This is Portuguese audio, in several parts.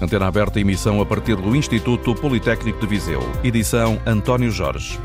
Antena aberta emissão a partir do Instituto Politécnico de Viseu. Edição António Jorge.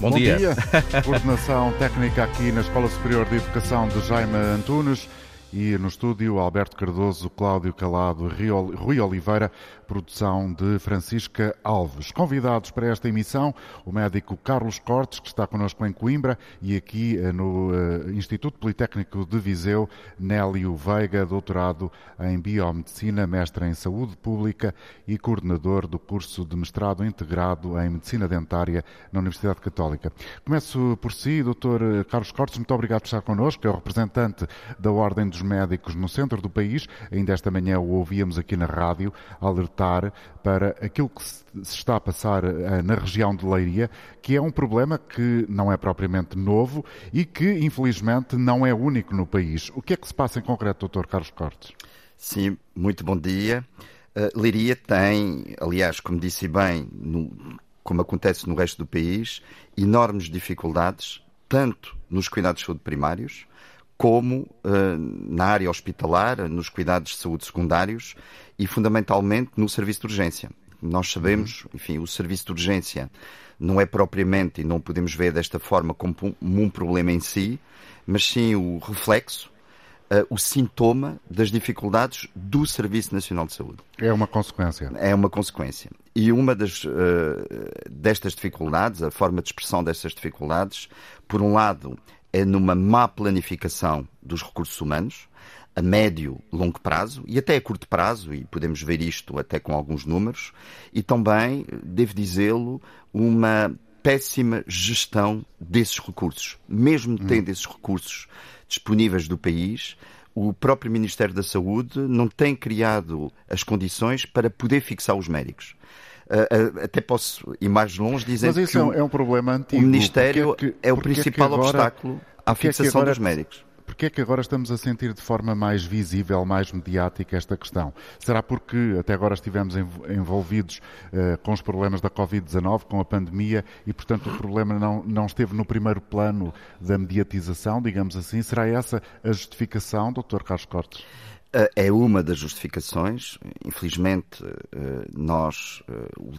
Bom, Bom dia. dia. Coordenação técnica aqui na Escola Superior de Educação de Jaime Antunes e no estúdio Alberto Cardoso, Cláudio Calado, Rui Oliveira, produção de Francisca Alves. Convidados para esta emissão, o médico Carlos Cortes, que está connosco em Coimbra, e aqui eh, no uh, Instituto Politécnico de Viseu, Nélio Veiga, doutorado em Biomedicina, mestre em Saúde Pública e coordenador do curso de mestrado integrado em Medicina Dentária na Universidade Católica. Começo por si, doutor Carlos Cortes, muito obrigado por estar connosco, é o representante da Ordem dos Médicos no centro do país. Ainda esta manhã o ouvíamos aqui na rádio, alertar para aquilo que se está a passar eh, na região de Leiria, que é um problema que não é propriamente novo e que, infelizmente, não é único no país. O que é que se passa em concreto, Dr. Carlos Cortes? Sim, muito bom dia. Uh, Leiria tem, aliás, como disse bem, no, como acontece no resto do país, enormes dificuldades, tanto nos cuidados de saúde primários, como uh, na área hospitalar, nos cuidados de saúde secundários e fundamentalmente no serviço de urgência. Nós sabemos, uhum. enfim, o serviço de urgência não é propriamente, e não podemos ver desta forma como um problema em si, mas sim o reflexo, uh, o sintoma das dificuldades do Serviço Nacional de Saúde. É uma consequência. É uma consequência. E uma das, uh, destas dificuldades, a forma de expressão dessas dificuldades, por um lado, é numa má planificação dos recursos humanos, a médio, longo prazo e até a curto prazo, e podemos ver isto até com alguns números, e também, devo dizê-lo, uma péssima gestão desses recursos. Mesmo hum. tendo esses recursos disponíveis do país, o próprio Ministério da Saúde não tem criado as condições para poder fixar os médicos. Uh, uh, até posso ir mais longe dizendo Mas isso que é um problema antigo. o Ministério é, que, é, o principal é agora, obstáculo à fixação agora, dos médicos. Porquê é que agora estamos a sentir de forma mais visível, mais mediática esta questão? Será porque até agora estivemos envolvidos uh, com os problemas da Covid-19, com a pandemia, e portanto o problema não, não esteve no primeiro plano da mediatização, digamos assim? Será essa a justificação, Dr. Carlos Cortes? É uma das justificações. Infelizmente, eh, nós, eh,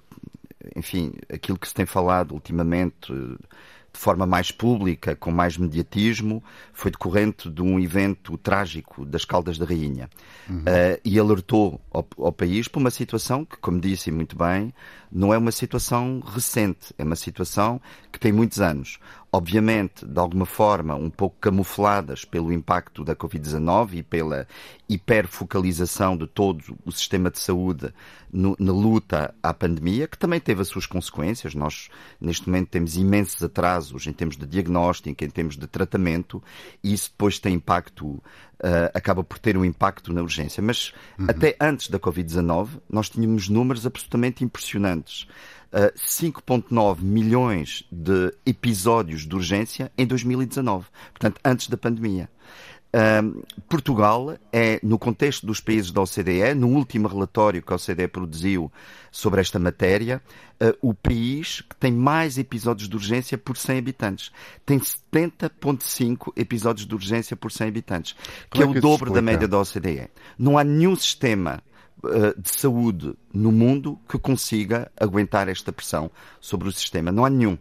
enfim, aquilo que se tem falado ultimamente de forma mais pública, com mais mediatismo, foi decorrente de um evento trágico das Caldas da Rainha. Uhum. Uh, e alertou ao, ao, país para uma situação que, como disse muito bem, não é uma situação recente, é uma situação que tem muitos anos. Obviamente, de alguma forma, um pouco camufladas pelo impacto da Covid-19 e pela hiperfocalização de todo o sistema de saúde no, na luta à pandemia, que também teve as suas consequências. Nós, neste momento, temos imensos atrasos em termos de diagnóstico, em termos de tratamento, e isso depois tem impacto Uh, acaba por ter um impacto na urgência. Mas uhum. até antes da Covid-19, nós tínhamos números absolutamente impressionantes. Uh, 5,9 milhões de episódios de urgência em 2019, portanto, antes da pandemia. Portugal é, no contexto dos países da OCDE, no último relatório que a OCDE produziu sobre esta matéria, uh, o país que tem mais episódios de urgência por 100 habitantes. Tem 70,5 episódios de urgência por 100 habitantes, que Como é, é o dobro da média da OCDE. Não há nenhum sistema de saúde no mundo que consiga aguentar esta pressão sobre o sistema. Não há nenhum. Uh,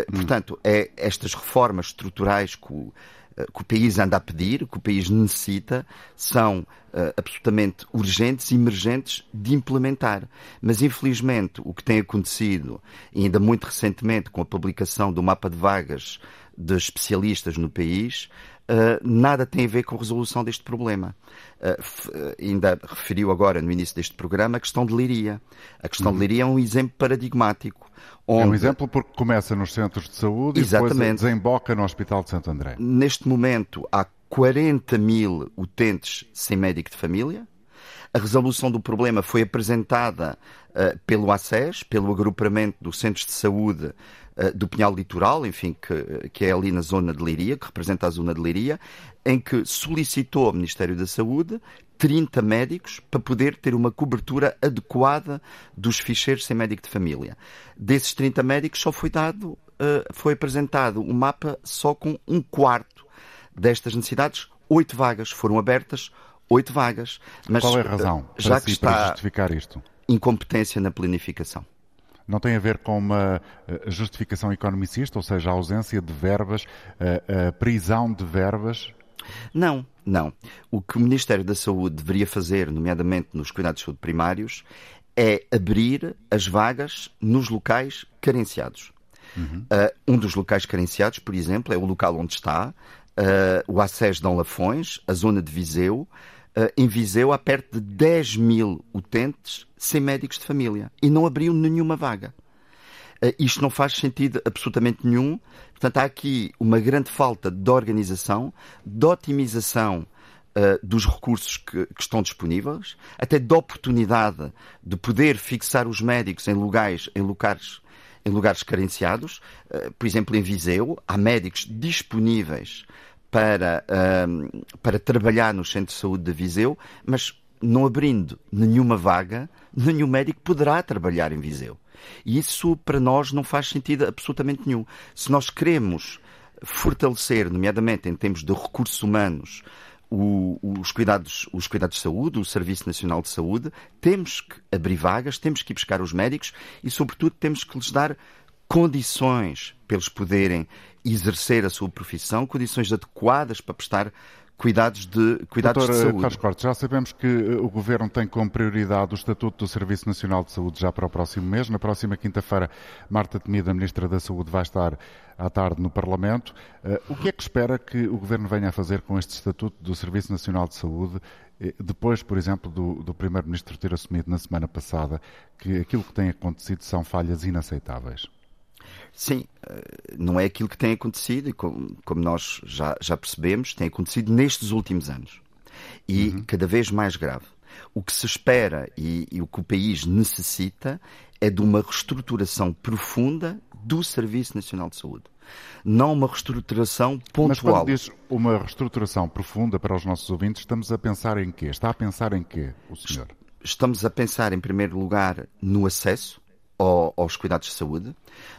hum. Portanto, é estas reformas estruturais que o eh, que o país anda a pedir, que o país necessita, são uh, absolutamente urgentes e emergentes de implementar. Mas, infelizmente, o que tem acontecido, ainda muito recentemente, com a publicação do mapa de vagas de especialistas no país, Uh, nada tem a ver com a resolução deste problema. Uh, ainda referiu agora, no início deste programa, a questão de Liria. A questão uhum. de Liria é um exemplo paradigmático. Onde... É um exemplo porque começa nos centros de saúde Exatamente. e depois desemboca no Hospital de Santo André. Neste momento há 40 mil utentes sem médico de família. A resolução do problema foi apresentada uh, pelo ACES, pelo agrupamento dos centros de saúde do Pinhal Litoral, enfim, que, que é ali na zona de Leiria, que representa a zona de Leiria, em que solicitou ao Ministério da Saúde 30 médicos para poder ter uma cobertura adequada dos ficheiros sem médico de família. Desses 30 médicos só foi dado, uh, foi apresentado um mapa só com um quarto destas necessidades. Oito vagas foram abertas, oito vagas. Mas Qual é a razão já para, que está para justificar isto? Incompetência na planificação. Não tem a ver com uma eh, justificação economicista, ou seja, a ausência de verbas, a, a prisão de verbas? Não, não. O que o Ministério da Saúde deveria fazer, nomeadamente nos cuidados de saúde primários, é abrir as vagas nos locais carenciados. Uhum. Uh, um dos locais carenciados, por exemplo, é o local onde está uh, o acesso Dom Lafões, a zona de Viseu. Uh, em Viseu há perto de 10 mil utentes sem médicos de família e não abriu nenhuma vaga. Uh, isto não faz sentido absolutamente nenhum. Portanto, há aqui uma grande falta de organização, de otimização uh, dos recursos que, que, estão disponíveis, até de oportunidade de poder fixar os médicos em lugares, em lugares, em lugares carenciados. Por exemplo, em Viseu, há médicos disponíveis para, para trabalhar no Centro de Saúde de Viseu, mas não abrindo nenhuma vaga, nenhum médico poderá trabalhar em Viseu. E isso para nós não faz sentido absolutamente nenhum. Se nós queremos fortalecer, nomeadamente em termos de recursos humanos, o, os, cuidados, os cuidados de saúde, o Serviço Nacional de Saúde, temos que abrir vagas, temos que ir buscar os médicos e, sobretudo, temos que lhes dar condições para eles poderem exercer a sua profissão, condições adequadas para prestar cuidados de, cuidados Doutor, de saúde. Carlos Cortes, já sabemos que eh, o Governo tem como prioridade o Estatuto do Serviço Nacional de Saúde já para o próximo mês. Na próxima quinta-feira, Marta Temida, Ministra da Saúde, vai estar à tarde no Parlamento. Eh, o que é que espera que o Governo venha a fazer com este Estatuto do Serviço Nacional de Saúde eh, depois, por exemplo, do, do Primeiro-Ministro ter assumido na semana passada que aquilo que tem acontecido são falhas inaceitáveis? Sim, eh, não é aquilo que tem acontecido e como, como nós já, já, percebemos, tem acontecido nestes últimos anos. E uhum. cada vez mais grave. O que se espera e, e, o que o país necessita é de uma reestruturação profunda do Serviço Nacional de Saúde. Não uma reestruturação pontual. Mas quando diz uma reestruturação profunda para os nossos ouvintes, estamos a pensar em quê? Está a pensar em quê, o senhor? Estamos a pensar, em primeiro lugar, no acesso ao, aos cuidados de saúde.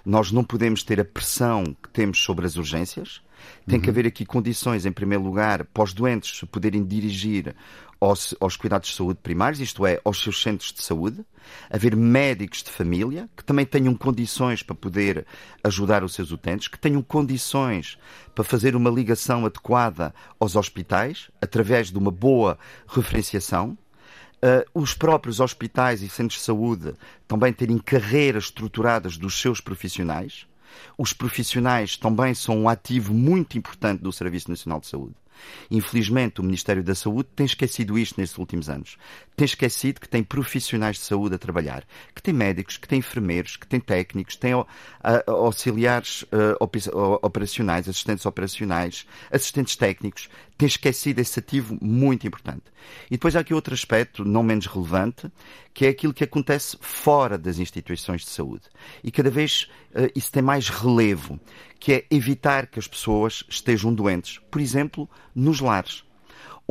Nós não podemos ter a pressão que temos sobre as urgências. Tem uhum. que haver aqui condições, em primeiro lugar, para os doentes poderem dirigir aos, aos, cuidados de saúde primários, isto é, aos seus centros de saúde, haver médicos de família que também tenham condições para poder ajudar os seus utentes, que tenham condições para fazer uma ligação adequada aos hospitais, através de uma boa referenciação, os próprios hospitais e centros de saúde também terem carreiras estruturadas dos seus profissionais. Os profissionais também são um ativo muito importante do Serviço Nacional de Saúde. Infelizmente, o Ministério da Saúde tem esquecido isto nestes últimos anos. Tem esquecido que tem profissionais de saúde a trabalhar, que tem médicos, que tem enfermeiros, que tem técnicos, tem auxiliares uh, operacionais, assistentes operacionais, assistentes técnicos. Tem esquecido esse ativo muito importante. E depois há aqui outro aspecto, não menos relevante, que é aquilo que acontece fora das instituições de saúde. E cada vez uh, isso tem mais relevo, que é evitar que as pessoas estejam doentes. Por exemplo, nos lares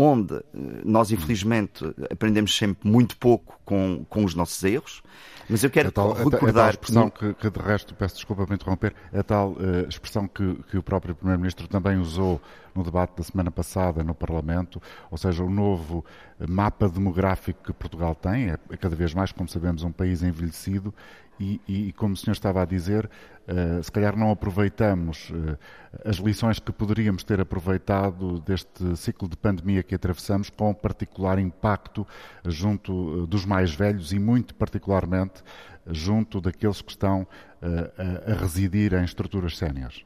onde eh, nós, infelizmente, aprendemos sempre muito pouco com, com os nossos erros. Mas eu quero é tal, recordar... É tal expressão que, que, de resto, peço desculpa por interromper, é tal uh, expressão que, que o próprio Primeiro-Ministro também usou no debate da semana passada no Parlamento, ou seja, o novo mapa demográfico que Portugal tem, é, é cada vez mais, como sabemos, um país envelhecido e, e, como o senhor estava a dizer, uh, se calhar não aproveitamos uh, as lições que poderíamos ter aproveitado deste ciclo de pandemia que atravessamos, com particular impacto junto uh, dos mais velhos e, muito particularmente, junto daqueles que estão a, a residir em estruturas séniores.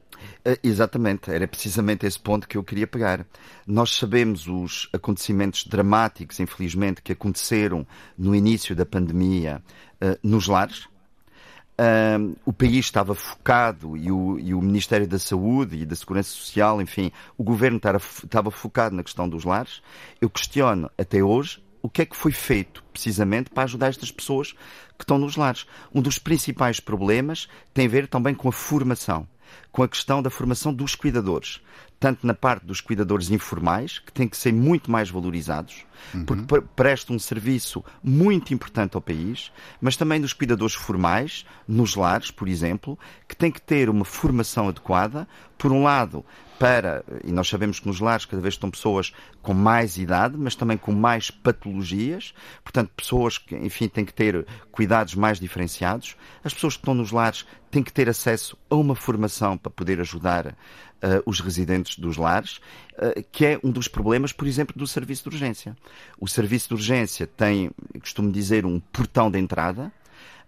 Exatamente, era precisamente esse ponto que eu queria pegar. Nós sabemos os acontecimentos dramáticos, infelizmente, que aconteceram no início da pandemia nos lares, um, o país estava focado e o, e o, Ministério da Saúde e da Segurança Social, enfim, o governo estava, estava focado na questão dos lares. Eu questiono até hoje o que é que foi feito precisamente para ajudar estas pessoas que estão nos lares. Um dos principais problemas tem a ver também com a formação, com a questão da formação dos cuidadores. Tanto na parte dos cuidadores informais, que têm que ser muito mais valorizados, uhum. porque prestam um serviço muito importante ao país, mas também dos cuidadores formais, nos lares, por exemplo, que têm que ter uma formação adequada, por um lado, para, e nós sabemos que nos lares cada vez estão pessoas com mais idade, mas também com mais patologias, portanto, pessoas que, enfim, têm que ter cuidados mais diferenciados. As pessoas que estão nos lares têm que ter acesso a uma formação para poder ajudar uh, os residentes dos lares, uh, que é um dos problemas, por exemplo, do serviço de urgência. O serviço de urgência tem, costumo dizer, um portão de entrada,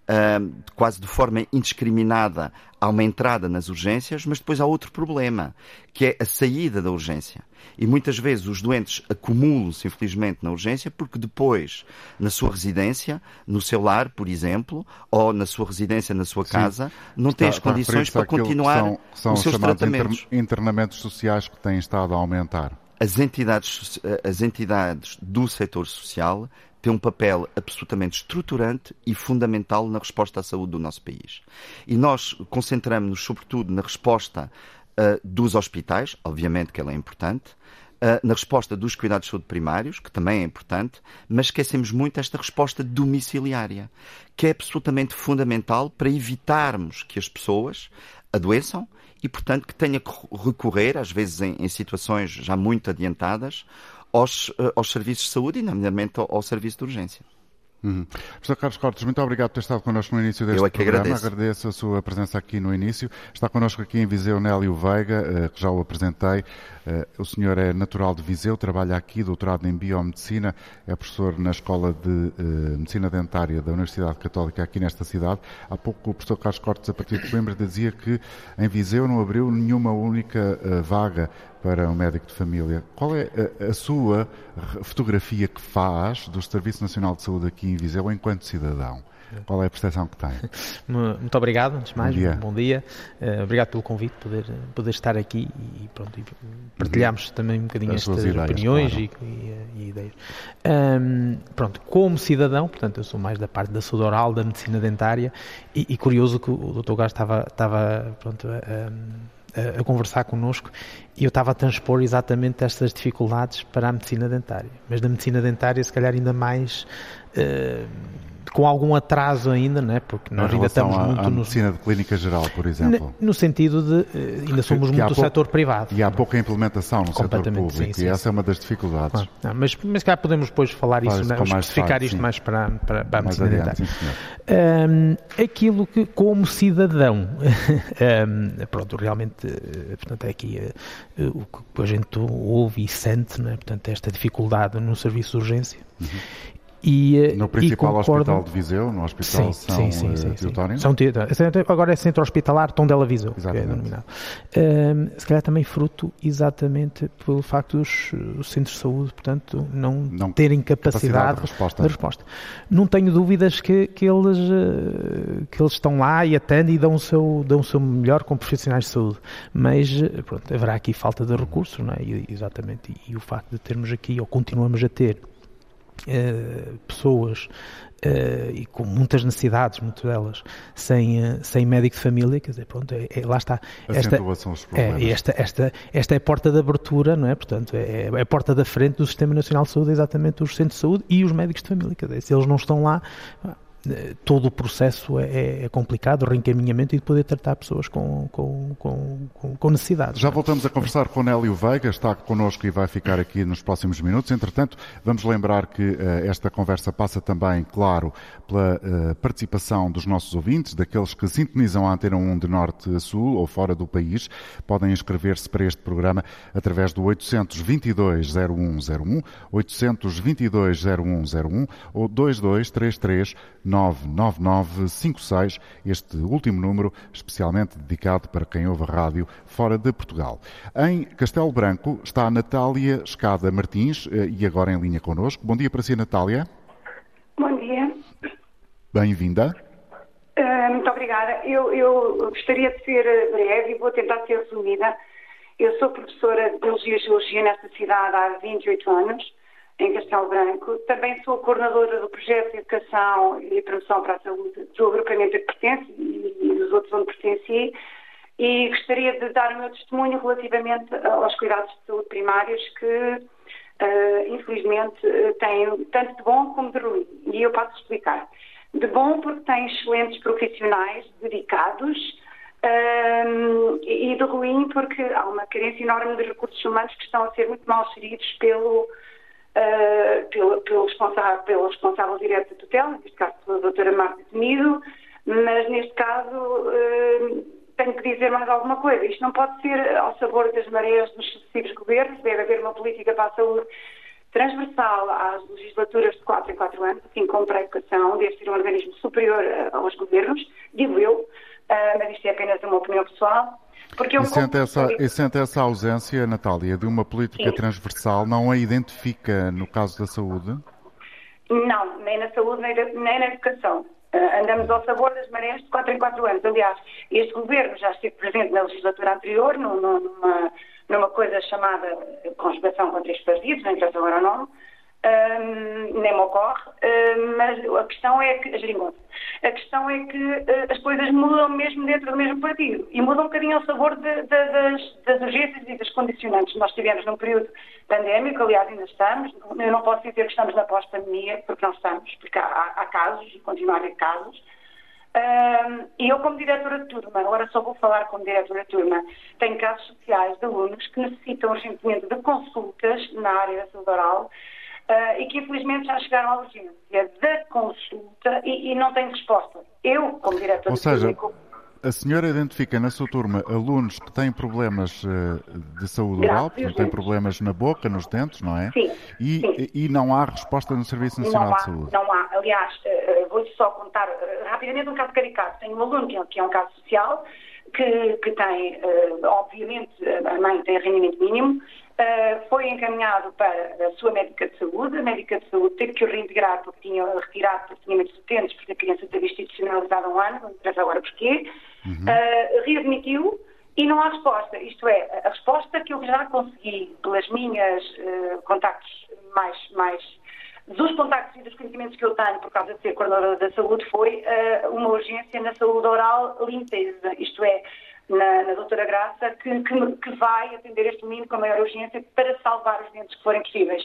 uh, quase de forma indiscriminada há uma entrada nas urgências, mas depois há outro problema, que é a saída da urgência. E muitas vezes os doentes acumulam-se, infelizmente, na urgência, porque depois, na sua residência, no seu lar, por exemplo, ou na sua residência, na sua casa, Sim. não têm as condições para continuar são, são os seus tratamentos. Inter, internamentos sociais que têm estado a aumentar. As entidades, as entidades do setor social tem um papel absolutamente estruturante e fundamental na resposta à saúde do nosso país. E nós concentramos-nos sobretudo na resposta uh, dos hospitais, obviamente que ela é importante, uh, na resposta dos cuidados de saúde primários, que também é importante, mas esquecemos muito esta resposta domiciliária, que é absolutamente fundamental para evitarmos que as pessoas adoeçam e, portanto, que tenha que recorrer, às vezes em, em situações já muito adiantadas, aos, eh, aos serviços de saúde e, nomeadamente, ao, ao serviço de urgência. Uhum. Professor Carlos Cortes, muito obrigado por ter estado connosco no início deste Eu é que programa. Agradeço. agradeço. a sua presença aqui no início. Está connosco aqui em Viseu Nélio Veiga, eh, que já o apresentei. Eh, o senhor é natural de Viseu, trabalha aqui, doutorado em Biomedicina, é professor na Escola de Medicina Dentária da Universidade Católica aqui nesta cidade. Há pouco o professor Carlos Cortes, a partir de Coimbra, dizia que em Viseu não abriu nenhuma única vaga para um médico de família. Qual é a, a, sua fotografia que faz do Serviço Nacional de Saúde aqui em Viseu enquanto cidadão? Qual é a percepção que tem? Muito obrigado, antes de mais, bom dia. Bom dia. Uh, obrigado pelo convite, poder, poder estar aqui e, pronto, e partilharmos uhum. também um bocadinho As estas ideias, opiniões claro. e, e, e, ideias. Um, pronto, como cidadão, portanto, eu sou mais da parte da saúde oral, da medicina dentária e, curioso que o Dr. Gás estava, estava pronto, um, a, a conversar connosco e eu estava a transpor exatamente estas dificuldades para a medicina dentária. Mas na medicina dentária, se calhar, ainda mais. Uh, com algum atraso ainda, né? porque nós ainda estamos à, muito à medicina de clínica geral, por exemplo. No, no sentido de uh, ainda somos que muito do setor privado. E há pouca implementação no setor público sim, sim, e essa sim. é uma das dificuldades. Claro. Não, mas, mas cá podemos depois falar isso, né? especificar isto mais para, para, para a medicina adiante. Um, aquilo que, como cidadão, um, pronto, realmente, eh, portanto, é aqui uh, o que a gente ouve e sente, né? portanto, esta dificuldade no serviço de urgência. Uhum. E, eh, no principal hospital de Viseu, no Hospital sim, São sim, sim, Teotónio? São Agora é Centro Hospitalar Tondela Viseu, que é denominado. Um, se calhar também fruto exatamente pelo facto dos os centros de saúde, portanto, não, não terem capacidade, capacidade de, resposta. de, resposta. Não tenho dúvidas que, que, eles, eh, que eles estão lá e atendem e dão o seu, dão o seu melhor com profissionais de saúde. Mas, eh, pronto, haverá aqui falta de recursos, não é? E, exatamente. E, e o facto de termos aqui, ou continuamos a ter, Uh, pessoas uh, e com muitas necessidades, muitas delas, sem, uh, sem médico de família, quer dizer, pronto, é, é, lá está. Esta, é, esta, esta, esta é a porta de abertura, não é? Portanto, é, é a porta da frente do Sistema Nacional de Saúde, exatamente os centros de saúde e os médicos de família, quer dizer, se eles não estão lá, todo o processo é, é, complicado, o reencaminhamento e de poder tratar pessoas com, com, com, com necessidades. Já voltamos a conversar com Nélio Veiga, está connosco e vai ficar aqui nos próximos minutos. Entretanto, vamos lembrar que uh, esta conversa passa também, claro, pela uh, participação dos nossos ouvintes, daqueles que sintonizam a Antena 1 de Norte a Sul ou fora do país. Podem inscrever-se para este programa através do 822 0101, 822 0101 ou 2233 99956, este último número especialmente dedicado para quem ouve a rádio fora de Portugal. Em Castelo Branco está a Natália Escada Martins eh, e agora em linha connosco. Bom dia para si, Natália. Bom dia. Bem-vinda. Uh, muito obrigada. Eu, eu, gostaria de ser breve e vou tentar ser resumida. Eu sou professora de Biologia e Geologia nesta cidade há 28 anos em Castelo Branco. Também sou coordenadora do projeto de Educação e Promoção para a Saúde do agrupamento a que pertence e, dos outros onde pertenci. e gostaria de dar o meu testemunho relativamente aos cuidados de saúde primários que, uh, infelizmente, têm tanto de bom como de ruim. E eu posso explicar. De bom porque têm excelentes profissionais dedicados um, e de ruim porque há uma carência enorme de recursos humanos que estão a ser muito mal geridos pelo, uh, pelo, pelo, responsável, pelo responsável direto da tutela, neste caso pela doutora Marta Temido, mas neste caso uh, tenho que dizer mais alguma coisa. Isto não pode ser ao sabor das marés dos sucessivos governos, deve haver uma política para a saúde transversal às legislaturas de 4 em 4 anos, assim como para a educação, deve ser um organismo superior aos governos, digo eu, uh, mas isto é apenas uma opinião pessoal. Porque e, sente essa, e sente essa ausência, Natália, de uma política Sim. transversal, não a identifica no caso da saúde? Não, nem na saúde, nem, nem na educação. Uh, andamos ao sabor das marés de 4 em 4 anos. Aliás, este governo já esteve presente na legislatura anterior, numa, numa coisa chamada conjugação com três partidos, não interessa agora o nome, um, nem me ocorre, um, mas a questão é que, a, a questão é que uh, as coisas mudam mesmo dentro do mesmo partido e mudam um bocadinho ao sabor de, de, das, das, urgências e das condicionantes. Nós estivemos num período pandémico, aliás ainda estamos, eu não posso dizer que estamos na pós-pandemia, porque não estamos, porque há, há casos e continuam a haver casos, um, e eu, como diretora de turma, agora só vou falar como diretora de turma, tenho casos sociais de alunos que necessitam urgentemente de consultas na área da saúde oral uh, e que infelizmente já chegaram à urgência da consulta e, e não têm resposta. Eu, como diretora Ou seja, a senhora identifica na sua turma alunos que têm problemas uh, de saúde oral, portanto, têm problemas na boca, nos dentes, não é? Sim. E, sim. e não há resposta no Serviço Nacional há, de Saúde? Não há. Aliás, uh, vou-lhe só contar uh, rapidamente um caso caricato. Tenho um aluno que é, que é um caso social, que, que tem, obviamente, a mãe tem rendimento mínimo, Uh, foi encaminhado para a sua médica de saúde. A médica de saúde teve que o reintegrar porque tinha retirado muitos utentes, porque a criança teve institucionalizada há um ano, não interessa agora porquê. Uhum. Uh, readmitiu e não há resposta. Isto é, a resposta que eu já consegui pelas minhas uh, contactos mais, mais dos contactos e dos conhecimentos que eu tenho por causa de ser coordenadora da saúde foi uma urgência na saúde oral limpeza. Isto é, na, na doutora Graça, que, que, que, vai atender este menino com a maior urgência para salvar os dentes que forem possíveis.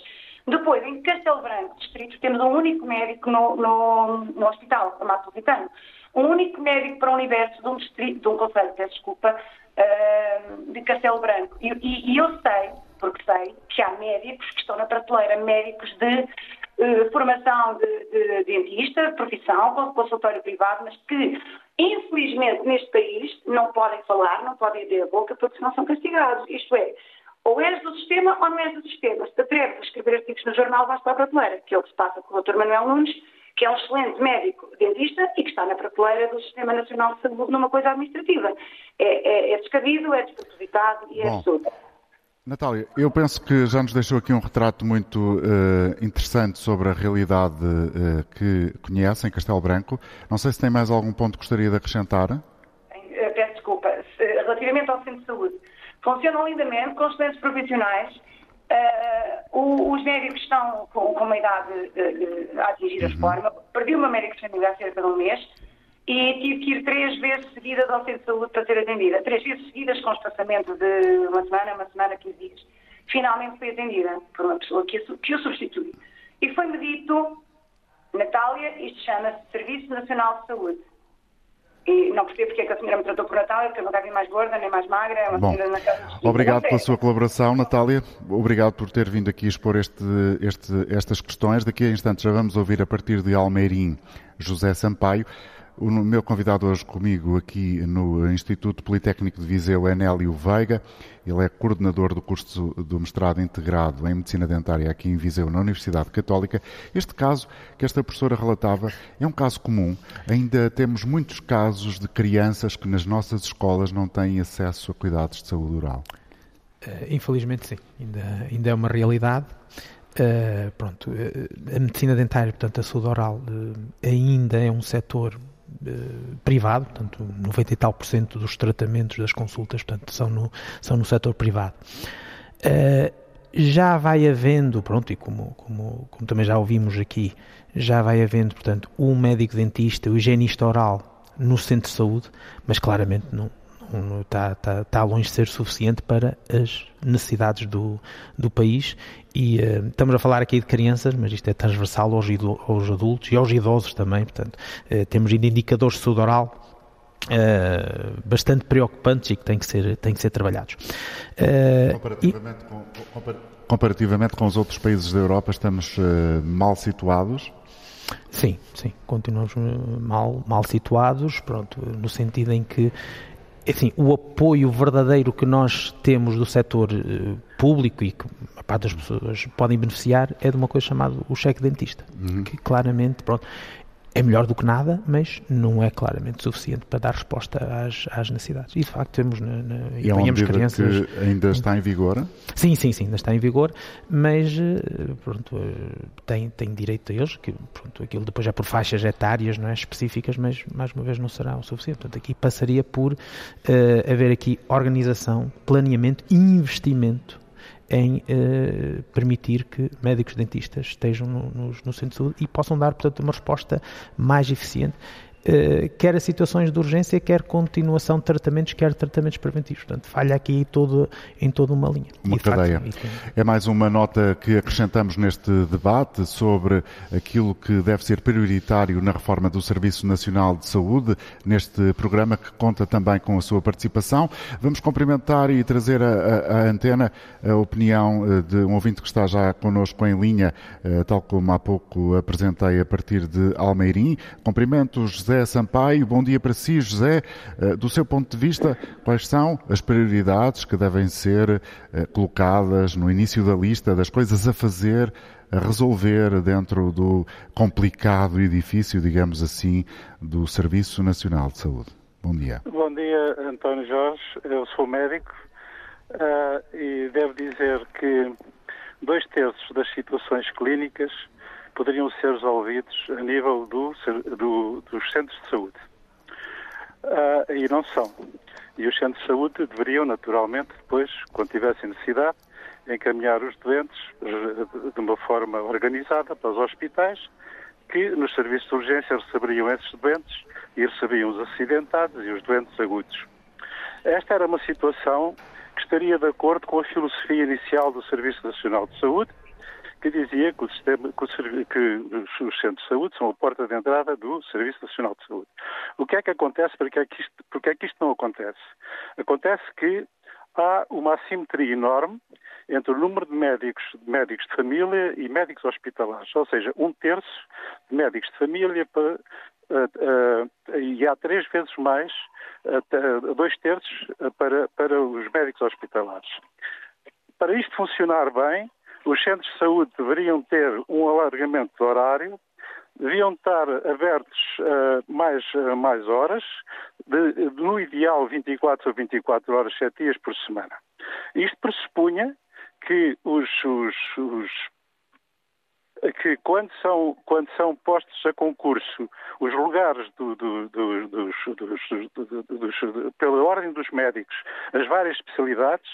Depois, em Castelo Branco, distrito, temos um único médico no, no, no hospital, a Metropolitano. Um único médico para o universo de um distrito, de um conselho, peço desculpa, uh, de Castelo Branco. E, e, e eu sei, porque sei, que há médicos que estão na prateleira, médicos de uh, formação de, de, dentista, profissão, consultório privado, mas que Infelizmente, neste país, não podem falar, não podem abrir a boca, porque senão são castigados. Isto é, ou és do sistema ou não és do sistema. Se te atreves a escrever artigos no jornal, vais para a prateleira, que é o que se passa com o Dr. Manuel Nunes, que é um excelente médico dentista e que está na prateleira do Sistema Nacional de Saúde numa coisa administrativa. É, é, é descabido, é despropositado e é absurdo. Natália, eu penso que já nos deixou aqui um retrato muito uh, interessante sobre a realidade uh, que conhece em Castelo Branco. Não sei se tem mais algum ponto que gostaria de acrescentar. Eh, peço desculpa. Relativamente ao centro de saúde, funcionam lindamente, com excelentes profissionais. Uh, os médicos estão com, com uma idade a atingir a uhum. reforma. Perdi uma médica de família há cerca de um mês e tive que ir três vezes seguidas ao centro de saúde para ser atendida. Três vezes seguidas com espaçamento de uma semana, uma semana, 15 dias. Finalmente fui atendida por uma pessoa que, que o substitui. E foi-me dito, Natália, isto chama-se Serviço Nacional de Saúde. E não percebo porque é que a senhora me tratou por Natália, porque eu nunca vi mais gorda, nem mais magra. É Bom, obrigado pela sua colaboração, Natália. Obrigado por ter vindo aqui expor este, este, estas questões. Daqui a instantes já vamos ouvir a partir de Almeirim José Sampaio. O meu convidado hoje comigo aqui no Instituto Politécnico de Viseu é Nélio Veiga. Ele é coordenador do curso do mestrado integrado em Medicina Dentária aqui em Viseu, na Universidade Católica. Este caso que esta professora relatava é um caso comum. Ainda temos muitos casos de crianças que nas nossas escolas não têm acesso a cuidados de saúde oral. Uh, infelizmente sim, ainda, ainda é uma realidade. Uh, pronto, uh, a medicina dentária, portanto, a saúde oral, ainda é um setor eh, privado, portanto, 90 e tal por cento dos tratamentos, das consultas, portanto, são no, são no setor privado. Uh, já vai havendo, pronto, e como, como, como também já ouvimos aqui, já vai havendo, portanto, um médico dentista, o higienista oral no centro de saúde, mas claramente não, está, está, está longe de ser suficiente para as necessidades do, do país e uh, estamos a falar aqui de crianças, mas isto é transversal aos, aos adultos e aos idosos também, portanto, uh, temos indicadores de saúde oral uh, bastante preocupantes e que têm que ser, têm que ser trabalhados. comparativamente, e... com, comparativamente com os outros países da Europa, estamos mal situados? Sim, sim, continuamos mal, mal situados, pronto, no sentido em que assim, o apoio verdadeiro que nós temos do setor uh, público e que a parte das pessoas podem beneficiar é de uma coisa chamada o cheque dentista, uhum. que claramente, pronto, é melhor do que nada, mas não é claramente suficiente para dar resposta às, às necessidades. E de facto temos na, na, e é uma crianças. Que ainda está em vigor? Sim, sim, sim, ainda está em vigor, mas eh, pronto, eh, tem, tem direito a eles, que pronto, aquilo depois é por faixas etárias, não é específicas, mas mais uma vez não será o suficiente. Portanto, aqui passaria por uh, haver aqui organização, planeamento e investimento em eh, permitir que médicos dentistas estejam no, no, no centro de saúde e possam dar, portanto, uma resposta mais eficiente quer a situações de urgência, quer continuação de tratamentos, quer tratamentos preventivos. Portanto, falha aqui todo, em toda uma linha. Uma e, cadeia. Facto, é mais uma nota que acrescentamos neste debate sobre aquilo que deve ser prioritário na reforma do Serviço Nacional de Saúde, neste programa que conta também com a sua participação. Vamos cumprimentar e trazer à antena a opinião eh, de um ouvinte que está já connosco em linha, eh, tal como há pouco apresentei a partir de Almeirim. Cumprimentos José Sampaio. Bom dia para si, José. Eh, do seu ponto de vista, quais são as prioridades que devem ser eh, colocadas no início da lista das coisas a fazer, a resolver dentro do complicado edifício, digamos assim, do Serviço Nacional de Saúde? Bom dia. Bom dia, António Jorge. Eu sou médico uh, e devo dizer que dois terços das situações clínicas poderiam ser resolvidos a nível do, do, dos centros de saúde. Uh, e não são. E os centros de saúde deveriam, naturalmente, depois, quando tivessem necessidade, encaminhar os doentes de uma forma organizada para os hospitais, que nos serviços de urgência receberiam esses doentes e recebiam os acidentados e os doentes agudos. Esta era uma situação que estaria de acordo com a filosofia inicial do Serviço Nacional de Saúde, que dizia que, o sistema, que, o, que, os centros de saúde são a porta de entrada do Serviço Nacional de Saúde. O que é que acontece? Porque é que isto, porque é que isto não acontece? Acontece que há uma assimetria enorme entre o número de médicos, de médicos de família e médicos hospitalares, ou seja, um terço de médicos de família para, uh, uh, e há três vezes mais, uh, dois terços para, para os médicos hospitalares. Para isto funcionar bem, os centros de saúde deveriam ter um alargamento de horário, deviam estar abertos uh, mais, uh, mais horas, de, de, no ideal 24 ou 24 horas, 7 dias por semana. Isto pressupunha que os, os, os que quando são, quando são postos a concurso os lugares do, do, do, dos, dos, pela ordem dos médicos, as várias especialidades,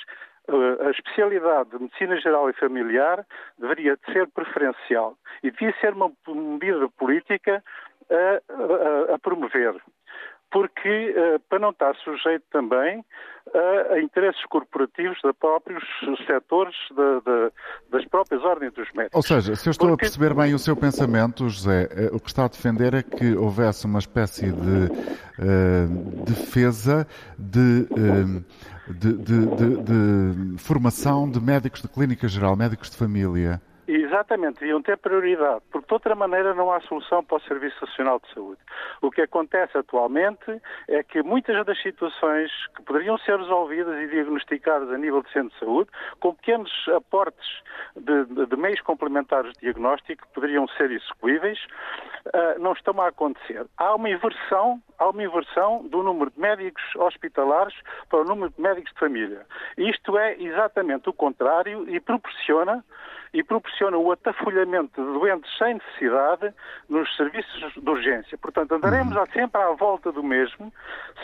a especialidade de medicina geral e familiar deveria ser preferencial e devia ser uma medida política a, a, a promover. Porque, uh, para não estar sujeito também a, interesses corporativos de próprios setores de, de, das próprias ordens dos médicos. Ou seja, se eu estou Porque... a perceber bem o seu pensamento, José, eh, o que está a defender é que houvesse uma espécie de uh, defesa de. Uh, de, de, de, de formação de médicos de clínica geral, médicos de família. Exatamente, deviam ter prioridade, porque de outra maneira não há solução para o Serviço Nacional de Saúde. O que acontece atualmente é que muitas das situações que poderiam ser resolvidas e diagnosticadas a nível de centro de saúde, com pequenos aportes de, de, de meios complementares de diagnóstico que poderiam ser execuíveis, uh, não estão a acontecer. Há uma inversão, há uma inversão do número de médicos hospitalares para o número de médicos de família. Isto é exatamente o contrário e proporciona e proporciona o atafolhamento de doentes sem necessidade nos serviços de urgência. Portanto, andaremos uhum. sempre à volta do mesmo,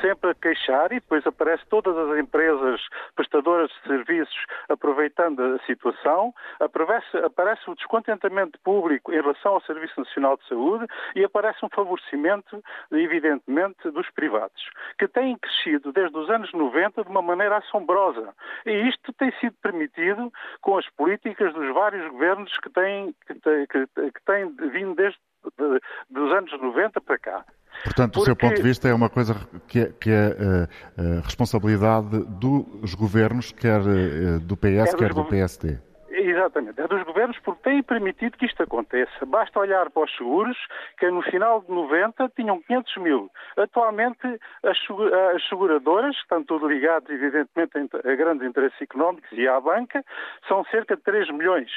sempre a queixar e depois aparece todas as empresas prestadoras de serviços aproveitando a situação, aparece, aparece o descontentamento público em relação ao Serviço Nacional de Saúde e aparece um favorecimento, evidentemente, dos privados, que têm crescido desde os anos 90 de uma maneira assombrosa. E isto tem sido permitido com as políticas dos vários governos que têm, que têm, que têm vindo desde de, dos anos 90 para cá. Portanto, Porque... do seu ponto de vista, é uma coisa que é, que é uh, uh, responsabilidade dos governos, quer uh, do PS, é quer do PSD. Exatamente, é dos governos porque têm permitido que isto aconteça. Basta olhar para os seguros, que no final de 90 tinham 500 mil. Atualmente, as seguradoras, que estão tudo ligadas, evidentemente, a grandes interesses económicos e à banca, são cerca de 3 milhões.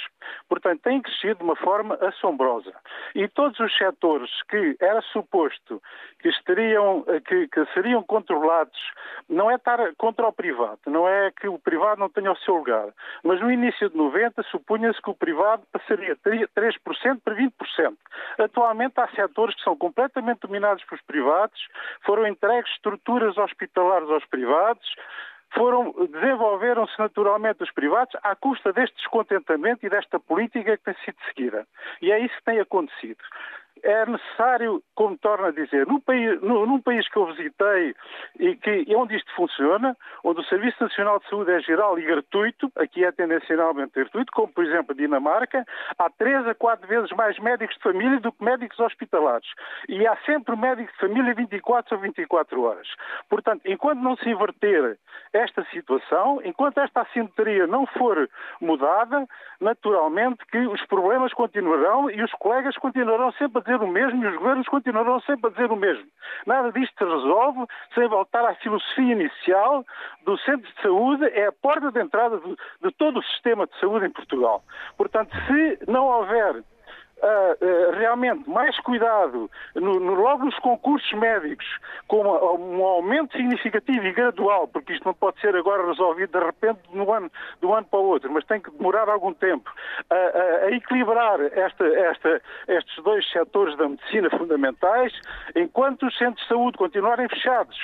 Portanto, têm crescido de uma forma assombrosa. E todos os setores que era suposto que, estariam, que, que seriam controlados, não é estar contra o privado, não é que o privado não tenha o seu lugar, mas no início de 90 supunha-se que o privado passaria de 3% para 20%. Atualmente há setores que são completamente dominados pelos privados, foram entregues estruturas hospitalares aos privados, foram desenvolveram-se naturalmente os privados à custa deste descontentamento e desta política que tem sido seguida. E é isso que tem acontecido é necessário, como torna a dizer, num país, num país que eu visitei e que, onde isto funciona, onde o Serviço Nacional de Saúde é geral e gratuito, aqui é tendencialmente gratuito, como por exemplo a Dinamarca, há três a quatro vezes mais médicos de família do que médicos hospitalares. E há sempre médicos de família 24 ou 24 horas. Portanto, enquanto não se inverter esta situação, enquanto esta assimetria não for mudada, naturalmente que os problemas continuarão e os colegas continuarão sempre a dizer o mesmo e os governos continuarão sempre a dizer o mesmo. Nada disto se resolve sem voltar à filosofia inicial do centro de saúde, é a porta de entrada de, de todo o sistema de saúde em Portugal. Portanto, se não houver uh, realmente mais cuidado no, no, logo nos concursos médicos, com um aumento significativo e gradual, porque isto não pode ser agora resolvido de repente no ano, de um ano para o outro, mas tem que demorar algum tempo, a, a, a equilibrar esta, esta, estes dois setores da medicina fundamentais, enquanto os centros de saúde continuarem fechados,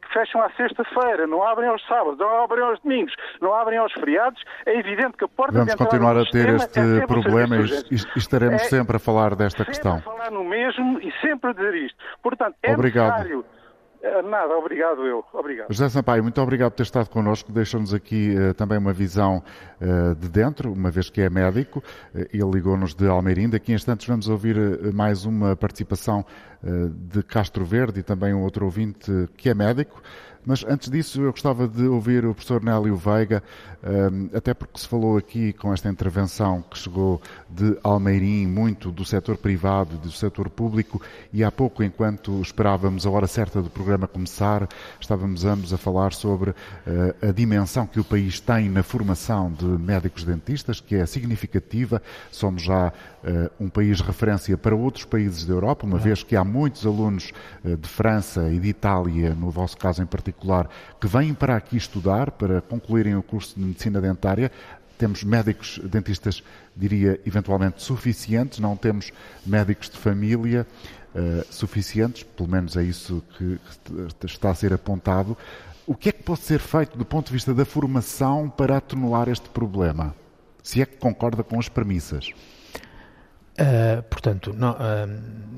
que fecham à sexta-feira, não abrem aos sábados, não abrem aos domingos, não abrem aos feriados, é evidente que a porta Vamos de continuar a ter este é problema e estaremos estaremos é, sempre a falar desta questão. Sempre a falar no mesmo e sempre a dizer isto. Portanto, é obrigado. necessário. Eh, nada, obrigado eu. Obrigado. José Sampaio, muito obrigado por ter estado connosco. Deixa-nos aqui uh, também uma visão uh, de dentro, uma vez que é médico. Uh, ele ligou-nos de Almeirim. Daqui a instantes vamos ouvir mais uma participação de Castro Verde e também um outro ouvinte que é médico. Mas antes disso, eu gostava de ouvir o professor Nélio Veiga, ehm, até porque se falou aqui com esta intervenção que chegou de Almeirim, muito do setor privado, do setor público, e há pouco, enquanto esperávamos a hora certa do programa começar, estávamos ambos a falar sobre eh, a dimensão que o país tem na formação de médicos dentistas, que é significativa. Somos já eh, um país referência para outros países da Europa, uma vez que há muitos alunos eh, de França e de Itália, no vosso caso em particular, que vêm para aqui estudar, para concluírem o curso de medicina dentária. Temos médicos dentistas, diria, eventualmente suficientes, não temos médicos de família uh, suficientes, pelo menos é isso que está a ser apontado. O que é que pode ser feito do ponto de vista da formação para atenuar este problema? Se é que concorda com as premissas. Uh, portanto, não, uh,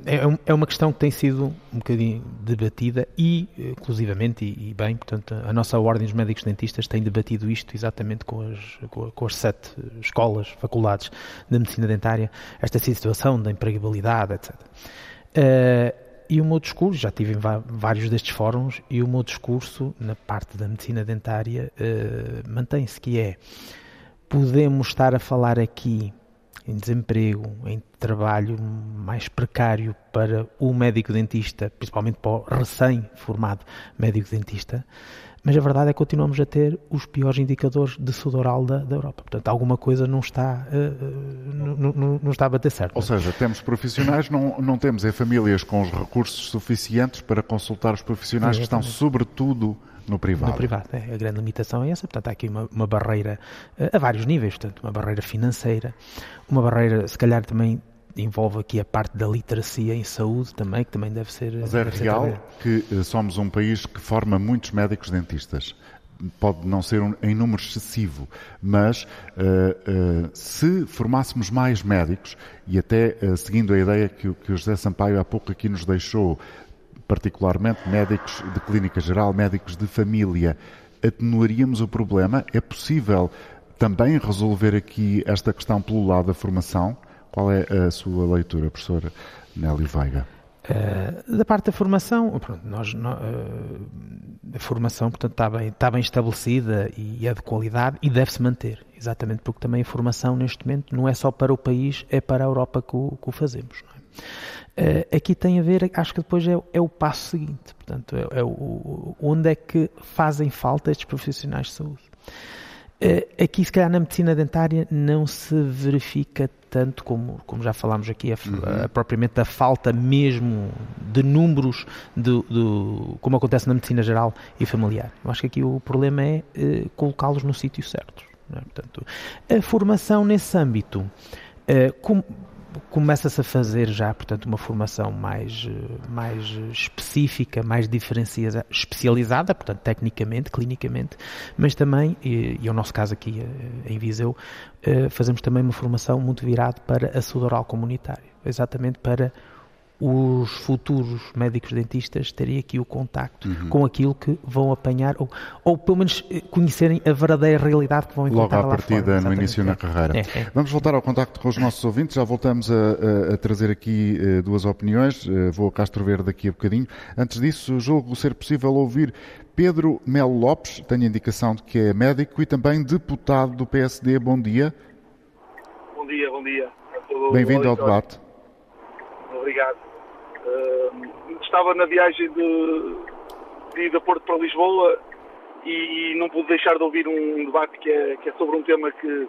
é, é, uma questão que tem sido um bocadinho debatida e, inclusivamente, e, e, bem, portanto, a nossa Ordem dos Médicos Dentistas tem debatido isto exatamente com as, com as sete escolas, faculdades de Medicina Dentária, esta situação da empregabilidade, etc. Uh, e o meu discurso, já tive em vários destes fóruns, e o meu discurso na parte da medicina dentária mantém-se, que é, podemos estar a falar aqui em desemprego, em trabalho mais precário para o médico-dentista, principalmente para o recém-formado médico-dentista, mas a verdade é que continuamos a ter os piores indicadores de saúde oral da, da Europa. Portanto, alguma coisa não está, uh, não, não, não, está a bater certo. Ou seja, temos profissionais, não, não temos em famílias com os recursos suficientes para consultar os profissionais que estão, sobretudo, no privado. No privado, é. A grande limitação é essa. Portanto, há aqui uma, uma barreira uh, a vários níveis. Portanto, uma barreira financeira, uma barreira, se calhar, também envolve aqui a parte da literacia em saúde também, que também deve ser. Mas é real que eh, somos um país que forma muitos médicos dentistas. Pode não ser um, em número excessivo, mas uh, uh, se formássemos mais médicos, e até uh, seguindo a ideia que, que o José Sampaio há pouco aqui nos deixou, particularmente médicos de clínica geral, médicos de família, atenuaríamos o problema? É possível também resolver aqui esta questão pelo lado da formação? Qual é a sua leitura, professora Nélio Veiga? Uh, da parte da formação, pronto, nós, uh, a formação portanto, está, bem, está bem estabelecida e é de qualidade e deve-se manter, exatamente porque também a formação neste momento não é só para o país, é para a Europa que o, que o fazemos. É? Uh, aqui tem a ver, acho que depois é, é o passo seguinte, portanto, é, é o, onde é que fazem falta estes profissionais de saúde. Aqui, se calhar, na medicina dentária não se verifica tanto como, como já falámos aqui, a, uhum. a, propriamente a falta mesmo de números como acontece na medicina geral e familiar. Eu acho que aqui o problema é eh, colocá-los no sítio certo. É? Portanto, a formação nesse âmbito, eh, com, começa-se a fazer já, portanto, uma formação mais, mais específica, mais diferenciada, especializada, portanto, tecnicamente, clinicamente, mas também, e, e é o nosso caso aqui eh, em Viseu, eh, fazemos também uma formação muito virada para a saúde oral comunitária, exatamente para os futuros médicos dentistas terem aqui o contacto uhum. com aquilo que vão apanhar, ou, ou pelo menos eh, conhecerem a verdadeira realidade que vão encontrar Logo à partida, no início na carreira. É, é. Vamos voltar ao contacto com os nossos ouvintes, já voltamos a, a, a trazer aqui uh, duas opiniões, uh, vou a Castro Verde daqui a bocadinho. Antes disso, julgo ser possível ouvir Pedro Melo Lopes, tenho a indicação de que é médico e também deputado do PSD. Bom dia. Bom dia, bom dia. Bem-vindo ao debate. Obrigado. Uh, estava na viagem de, de ida Porto para Lisboa e, e, não pude deixar de ouvir um debate que é, que é sobre um tema que,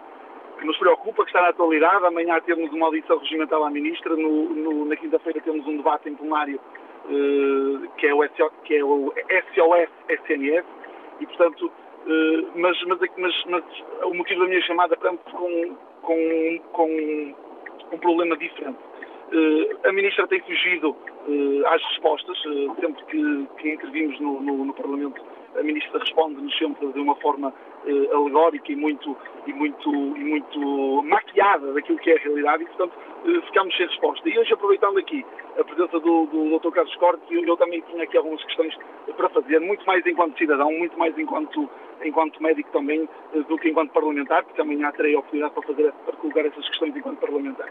que, nos preocupa, que está na atualidade. Amanhã temos uma audição regimental à Ministra, no, no, na quinta-feira temos um debate em plenário uh, que, é o SO, que é o SOS-SNS e, portanto, uh, mas, mas, mas, mas, o motivo da minha chamada é com, com, com um problema diferente a Ministra tem fugido às respostas, sempre que, que intervimos no, no, no Parlamento a ministra responde-nos sempre de uma forma eh, alegórica e muito, e, muito, e muito maquiada daquilo que é a realidade e, portanto, eh, ficamos sem resposta. E hoje, aproveitando aqui a presença do, do Dr. Carlos Cortes, eu, eu, também tinha aqui algumas questões para fazer, muito mais enquanto cidadão, muito mais enquanto, enquanto médico também, eh, do que enquanto parlamentar, porque amanhã terei a oportunidade para, fazer, para colocar essas questões enquanto parlamentar.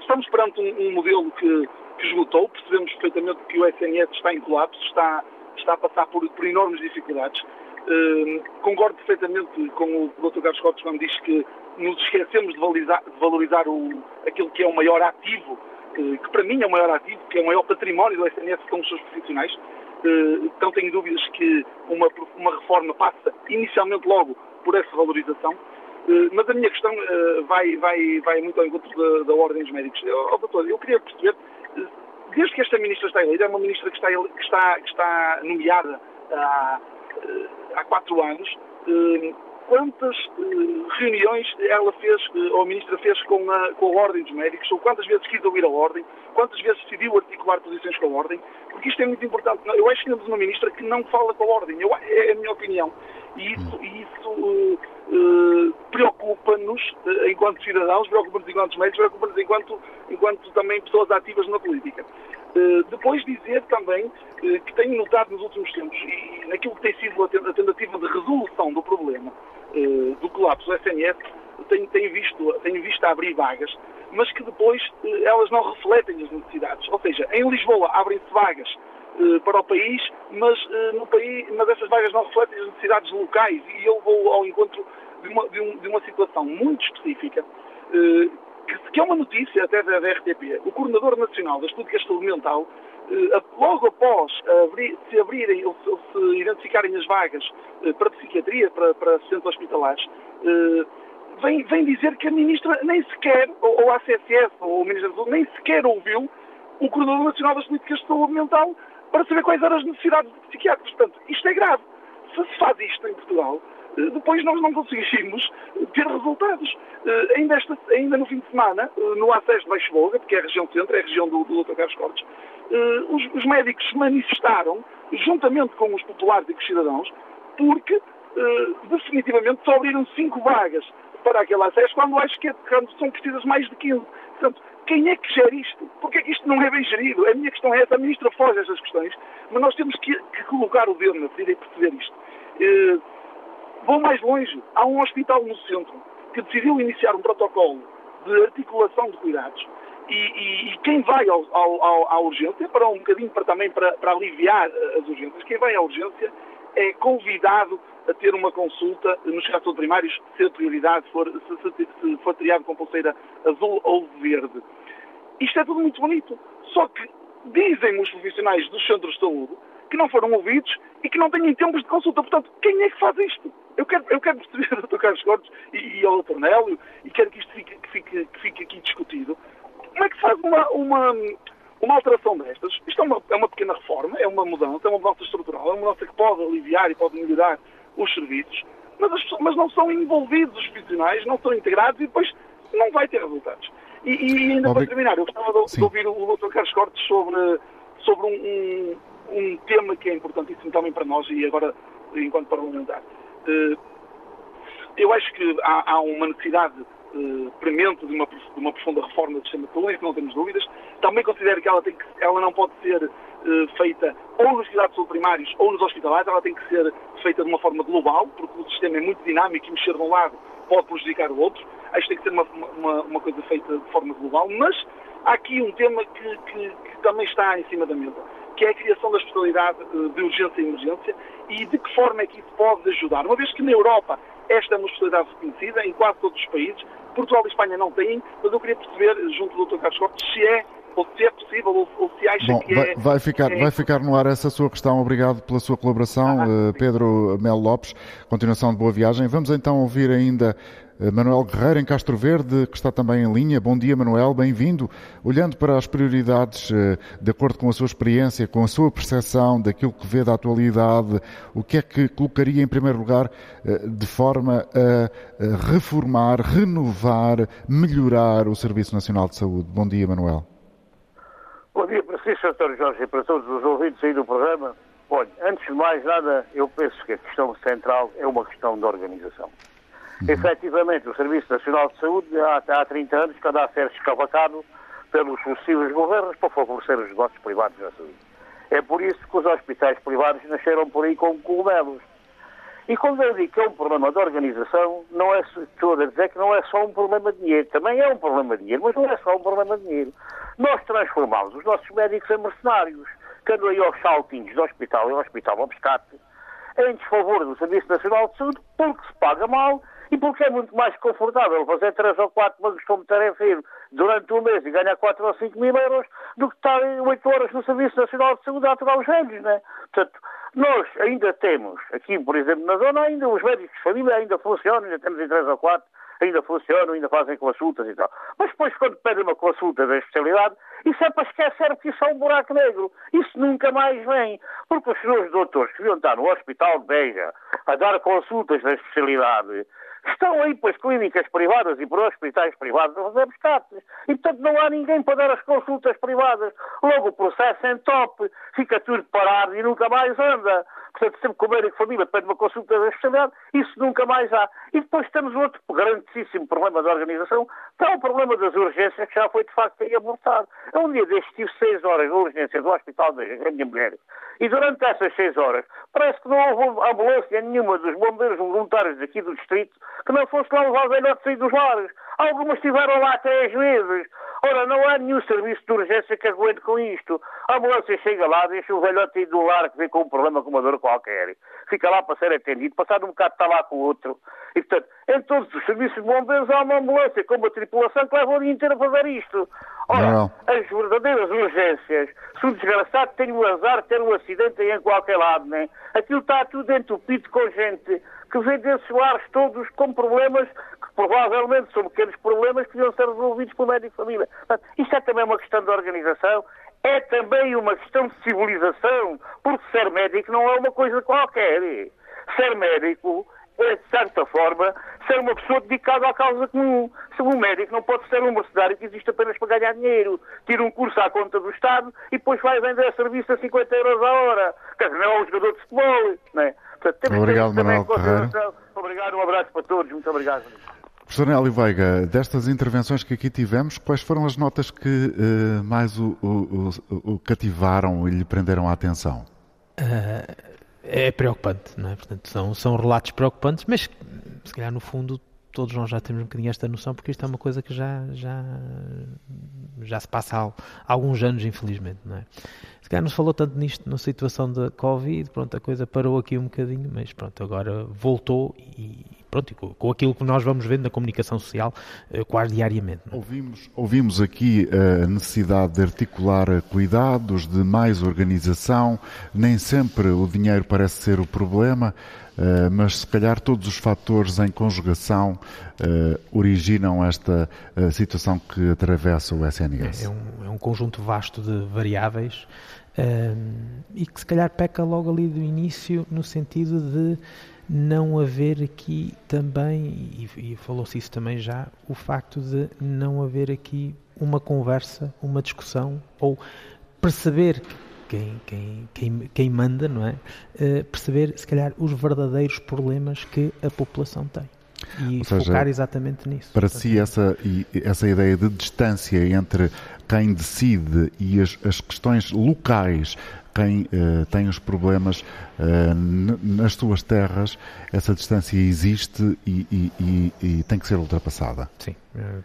Estamos perante um, um modelo que, que esgotou, percebemos perfeitamente que o SNS está em colapso, está está a passar por, por enormes dificuldades. Uh, concordo perfeitamente com o Dr. Carlos Cotes quando diz que nos esquecemos de valorizar, de valorizar o, aquilo que é o maior ativo, que para mim é o maior ativo, que é o maior património do SNS, que são os seus profissionais. Uh, não tenho dúvidas que uma, uma reforma passa inicialmente logo por essa valorização. Uh, mas a minha questão vai, vai, vai muito ao encontro da, da Ordem dos Médicos. Oh, doutor, eu queria perceber desde que esta ministra está eleita, é uma ministra que está, que está, que está nomeada há, há quatro anos, eh, quantas eh, reuniões ela fez, eh, ou a ministra fez com a, com a Ordem dos Médicos, ou quantas vezes quis ouvir a Ordem, quantas vezes decidiu articular posições com a Ordem, porque isto é muito importante. Eu acho que temos uma ministra que não fala com a Ordem, eu, é a minha opinião. E isso, isso uh, uh, preocupa-nos uh, enquanto cidadãos, preocupa-nos enquanto médicos, preocupa-nos enquanto, enquanto também pessoas ativas na política. Depois dizer também que tenho notado nos últimos tempos, e naquilo que tem sido a tentativa de resolução do problema do colapso do SNS, tenho, tenho, visto, tenho visto abrir vagas, mas que depois elas não refletem as necessidades. Ou seja, em Lisboa abrem-se vagas eh, para o país, mas, eh, no país, mas essas vagas não refletem as necessidades locais e eu vou ao encontro de uma, de, um, de uma situação muito específica. Que, que, é uma notícia até da, da RTP. O Coordenador Nacional das Políticas de Saúde Mental, eh, logo após se abrirem ou se, se, identificarem as vagas eh, para psiquiatria, para, para centros hospitalares, eh, vem, vem, dizer que a Ministra nem sequer, ou, ou a ACSS, ou o Ministro da Saúde, nem sequer ouviu o Coordenador Nacional das Políticas de Saúde Mental para saber quais eram as necessidades de psiquiatras. Portanto, isto é grave. Se se faz isto em Portugal, depois nós não conseguimos ter resultados. Eh, ainda, esta, ainda no fim de semana, eh, no acesso de Baixo Boga, porque é a região centro, é a região do, do Dr. Carlos Cortes, os, os médicos se manifestaram, juntamente com os populares e com os cidadãos, porque definitivamente só abriram cinco vagas para aquele acesso, quando acho que é, são precisas mais de 15. Portanto, quem é que gera isto? Porque é que isto não é bem gerido? A minha questão é essa, a Ministra foge estas questões, mas nós temos que, que colocar o dedo na ferida e perceber isto. Vou mais longe. Há um hospital no centro que decidiu iniciar um protocolo de articulação de cuidados e, e, e quem vai ao, ao, à urgência, para um bocadinho para, também para, para aliviar as urgências, quem vai à urgência é convidado a ter uma consulta nos casos primários, se a prioridade for, se, se, se for triado com pulseira azul ou verde. Isto é tudo muito bonito. Só que dizem os profissionais dos centros de saúde que não foram ouvidos e que não têm tempos de consulta. Portanto, quem é que faz isto? Eu quero, eu quero perceber Dr. Carlos Cortes e, e ao Dr. Nélio e quero que isto fique, que fique, que fique aqui discutido. Como é que se faz uma, uma, uma alteração destas? Isto é uma, é uma pequena reforma, é uma mudança, é uma mudança estrutural, é uma mudança que pode aliviar e pode melhorar os serviços, mas, as, mas não são envolvidos os profissionais, não são integrados e depois não vai ter resultados. E, e ainda para terminar, eu gostava de, de ouvir o Dr. Carlos Cortes sobre, sobre um, um, um tema que é importantíssimo também para nós e agora enquanto parlamentar. Eh, eu acho que há, há uma necessidade uh, premente de uma, de uma, profunda reforma do sistema de saúde, que não temos dúvidas. Também considero que ela, tem que, ela não pode ser uh, feita ou nos cuidados primários ou nos hospitais, ela tem que ser feita de uma forma global, porque o sistema é muito dinâmico e mexer de um lado pode prejudicar o outro. Acho que tem que ser uma, uma, uma coisa feita de forma global, mas há aqui um tema que, que, que também está em cima da mesa que é a criação da especialidade eh, de urgência e emergência e de que forma é que isso pode ajudar. Uma vez que na Europa esta é uma especialidade reconhecida, em quase todos os países, Portugal e Espanha não têm, mas eu queria perceber, junto do Dr. Carlos Cortes, se é ou se é possível, ou, ou se acha Bom, que vai, é... Vai ficar, é... vai ficar no ar essa sua questão. Obrigado pela sua colaboração, ah, Pedro Melo Lopes. Continuação de boa viagem. Vamos então ouvir ainda eh, Manuel Guerreiro, em Castro Verde, que está também em linha. Bom dia, Manuel, bem-vindo. Olhando para as prioridades, eh, de acordo com a sua experiência, com a sua percepção daquilo que vê da atualidade, o que é que colocaria em primeiro lugar eh, de forma a reformar, renovar, melhorar o Serviço Nacional de Saúde? Bom dia, Manuel. Bom dia para si, Sr. Jorge, e para todos os ouvintes aí do programa. Olha, antes de mais nada, eu penso que a questão central é uma questão de organização. Uhum. Efetivamente, o Serviço Nacional de Saúde há, há 30 anos que anda a ser escavacado pelos sucessivos governos para favorecer os negócios privados na saúde. É por isso que os hospitais privados nasceram por aí com cogumelos. E quando eu digo que é um problema de organização, não é, estou a dizer que não é só um problema de dinheiro. Também é um problema de dinheiro, mas não é só um problema de dinheiro. Nós transformamos os nossos médicos em mercenários, que andam aí aos saltinhos de hospital em hospital ao pescate, em desfavor do Serviço Nacional de Saúde, porque se paga mal e porque é muito mais confortável fazer três ou quatro bancos como tarefa durante um mês e ganhar 4 ou 5 mil euros do que estar 8 horas no Serviço Nacional de Saúde a aturar os velhos, né? Portanto, nós ainda temos, aqui, por exemplo, na zona, ainda os médicos de família ainda funcionam, ainda temos em 3 ou 4, ainda funcionam, ainda fazem consultas e tal. Mas depois, quando pedem uma consulta da especialidade, isso é para esquecer que isso é um buraco negro. Isso nunca mais vem. Porque os senhores doutores que deviam estar no Hospital de Beja a dar consultas da especialidade estão aí para as clínicas privadas e para os hospitais privados a fazer pescates. E, portanto, não há ninguém para dar as consultas privadas. Logo, o processo é top, fica tudo parado e nunca mais anda. Portanto, sempre que o médico de família pede uma consulta da especialidade, isso nunca mais há. E depois temos outro grandíssimo problema da organização, que é o problema das urgências, que já foi de facto aí abortado. Um dia deste tive seis horas de urgência do hospital da minha mulher. E durante essas seis horas, parece que não houve ambulância nenhuma dos bombeiros voluntários aqui do distrito que não fosse lá levar velhotes aí dos lares. Algumas estiveram lá às vezes. Ora, não há nenhum serviço de urgência que aguente com isto. A ambulância chega lá, deixa o velhote do lar que vem com um problema com uma dor qualquer. Fica lá para ser atendido, passado um bocado está lá com o outro. E, portanto, em todos os serviços de bombeiros há uma ambulância com uma tripulação que leva o dia inteiro a fazer isto. Ora, não. as verdadeiras urgências, se um desgraçado tem o azar de ter um acidente aí em qualquer lado, né? aquilo está tudo entupido com gente que vem desses lares todos com problemas que provavelmente são pequenos problemas que deviam ser resolvidos pelo médico de família. Portanto, isto é também uma questão de organização, é também uma questão de civilização, porque ser médico não é uma coisa qualquer. Ser médico é, de certa forma, ser uma pessoa dedicada à causa comum. Se um médico não pode ser um mercenário que existe apenas para ganhar dinheiro, tira um curso à conta do Estado e depois vai vender serviço a 50 euros a hora. Quer dizer, não é um jogador de futebol. Não é? Portanto, temos obrigado, Manuel. Obrigado, um abraço para todos. Muito obrigado. Professor Nélio Veiga, destas intervenções que aqui tivemos, quais foram as notas que uh, mais o, o, o, o, cativaram e lhe prenderam a atenção? Uh, é preocupante, não é? Portanto, são, são relatos preocupantes, mas se calhar no fundo todos nós já temos um bocadinho esta noção, porque isto é uma coisa que já, já, já se passa há, há alguns anos, infelizmente, não é? Se calhar não se falou tanto nisto na situação da Covid, pronto, a coisa parou aqui um bocadinho, mas pronto, agora voltou e pronto, com, aquilo que nós vamos vendo na comunicação social eh, quase diariamente. É? Ouvimos, ouvimos aqui a necessidade de articular cuidados, de mais organização, nem sempre o dinheiro parece ser o problema, eh, mas se calhar todos os fatores em conjugação eh, originam esta situação que atravessa o SNS. É, é, um, é um conjunto vasto de variáveis e que se calhar peca logo ali do início no sentido de não haver aqui também, e, e falou-se isso também já, o facto de não haver aqui uma conversa, uma discussão, ou perceber quem, quem, quem, quem manda, não é? Uh, perceber, se calhar, os verdadeiros problemas que a população tem. E seja, focar exatamente nisso. Para si, essa, essa ideia de distância entre quem decide e as, as questões locais quem uh, tem os problemas uh, nas suas terras, essa distância existe e, e, e, e tem que ser ultrapassada. Sim,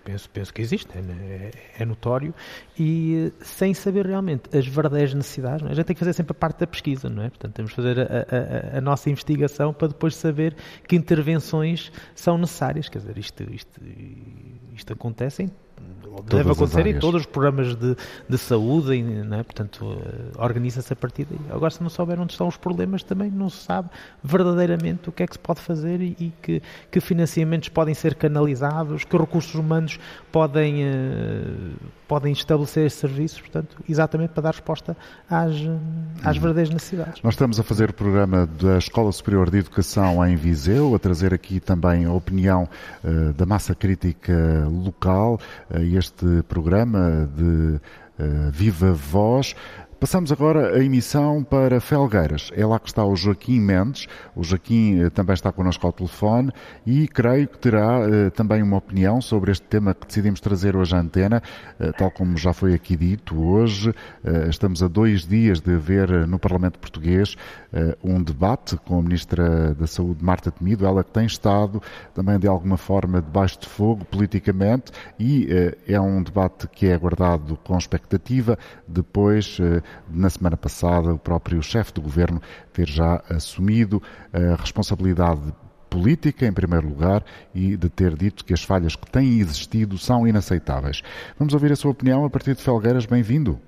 penso, penso que existe, é, é, é notório, e sem saber realmente as verdadeiras necessidades, é? a gente tem que fazer sempre a parte da pesquisa, não é? Portanto, temos que fazer a, a, a, nossa investigação para depois saber que intervenções são necessárias. Quer dizer, isto, isto, isto acontece em deve acontecer em todos os programas de, de saúde, é? portanto, eh, organiza-se a partir daí. Agora, se não souber onde estão os problemas, também não se sabe verdadeiramente o que é que se pode fazer e, e que, que, financiamentos podem ser canalizados, que recursos humanos podem, uh, podem estabelecer esses serviços, portanto, exatamente para dar resposta às, às verdadeiras necessidades. Nós estamos a fazer o programa da Escola Superior de Educação em Viseu, a trazer aqui também a opinião uh, da massa crítica local uh, este programa de uh, Viva Voz Passamos agora a emissão para Felgueiras. É lá que está o Joaquim Mendes. O Joaquim eh, também está connosco ao telefone e creio que terá eh, também uma opinião sobre este tema que decidimos trazer hoje à antena. Eh, tal como já foi aqui dito hoje, estamos a dois dias de ver no Parlamento Português um debate com a Ministra da Saúde, Marta Temido, ela que tem estado também de alguma forma debaixo de fogo politicamente e é um debate que é aguardado com expectativa depois na semana passada, o próprio chefe do governo ter já assumido a responsabilidade política, em primeiro lugar, e de ter dito que as falhas que têm existido são inaceitáveis. Vamos ouvir a sua opinião a partir de Felgueiras. Bem-vindo.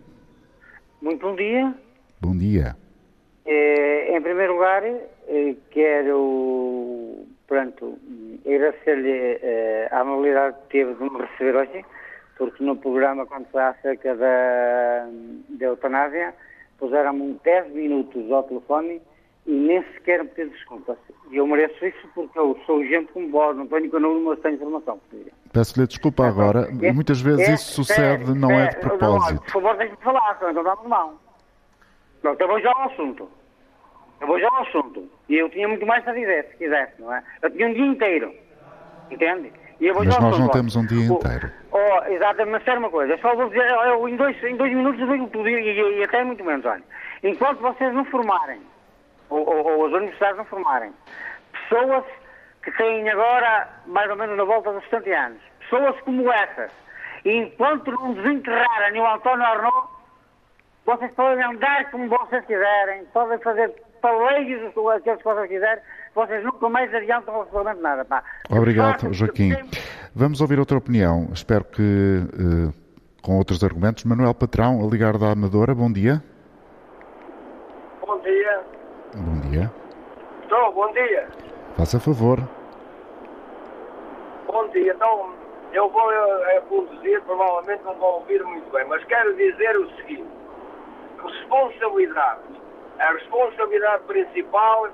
Muito bom dia. Bom dia. É, em primeiro lugar, eh, quero, pronto, agradecer-lhe eh, a amabilidade que teve de me receber hoje porque no programa, quando foi acerca da, da eutanásia, puseram-me 10 minutos ao telefone e nem sequer me pediram desculpas. E eu mereço isso porque eu sou gente como vós, não tenho nenhuma sem informação. Peço-lhe desculpa agora, é, muitas vezes é, isso sucede, é, não é, de propósito. Não, por favor, deixe-me falar, senão de mão. Pronto, eu vou já ao assunto. Eu vou já ao assunto. E eu tinha muito mais a dizer, se quisesse, não é? Eu tinha um dia inteiro, entende? Mas nós não temos um dia inteiro. Oh, exatamente, mas sério uma coisa, só vou dizer, eu, em, dois, em dois minutos eu digo tudo, e, e, e, até muito menos, olha. Enquanto vocês não formarem, ou, ou, ou as universidades não formarem, pessoas que têm agora mais ou menos na volta dos 70 anos, pessoas como essas, E enquanto não desenterrarem o António Arnaud, vocês podem andar como vocês quiserem, podem fazer paleios aqueles que vocês quiserem, vocês nunca mais adiantam absolutamente nada. Pá. Obrigado, Joaquim. Vamos ouvir outra opinião. Espero que uh, com outros argumentos. Manuel Patrão, a ligar da Amadora, bom dia. Bom dia. Bom dia. Estou, bom dia. Faça favor. Bom dia. Então, eu vou a, a conduzir, provavelmente não vou ouvir muito bem, mas quero dizer o seguinte: responsabilidade. A responsabilidade principal,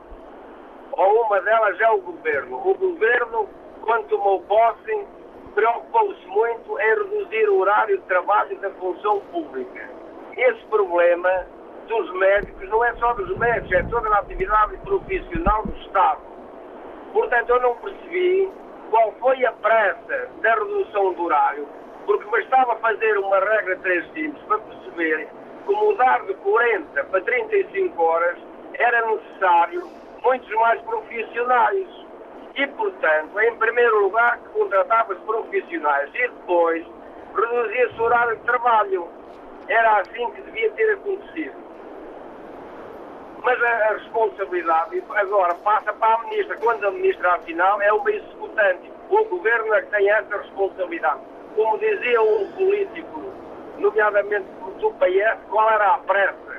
ou uma delas, é o governo. O governo, quando tomou posse, preocupou-se muito em reduzir o horário de trabalho da função pública. Esse problema dos médicos não é só dos médicos, é toda a atividade profissional do Estado. Portanto, eu não percebi qual foi a pressa da redução do horário, porque bastava fazer uma regra de três simples para perceber que mudar de 40 para 35 horas era necessário muitos mais profissionais. E, portanto, em primeiro lugar, contratava-se profissionais e depois reduzia-se o horário de trabalho. Era assim que devia ter acontecido. Mas a, a, responsabilidade agora passa para a ministra. Quando a ministra, afinal, é uma executante. O governo é que tem essa responsabilidade. Como dizia um político, nomeadamente do PS, qual era a pressa?